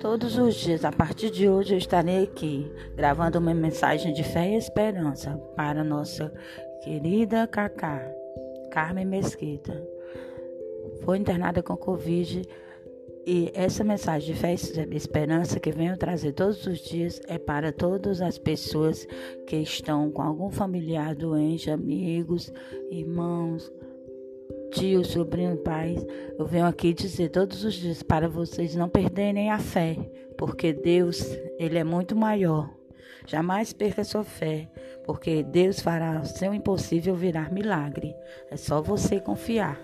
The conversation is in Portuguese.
Todos os dias, a partir de hoje, eu estarei aqui gravando uma mensagem de fé e esperança para nossa querida Cacá, Carmen Mesquita. Foi internada com Covid e essa mensagem de fé e esperança que venho trazer todos os dias é para todas as pessoas que estão com algum familiar doente, amigos, irmãos, tio, sobrinho, pai, eu venho aqui dizer todos os dias para vocês não perderem a fé, porque Deus, ele é muito maior. Jamais perca sua fé, porque Deus fará o seu impossível virar milagre. É só você confiar.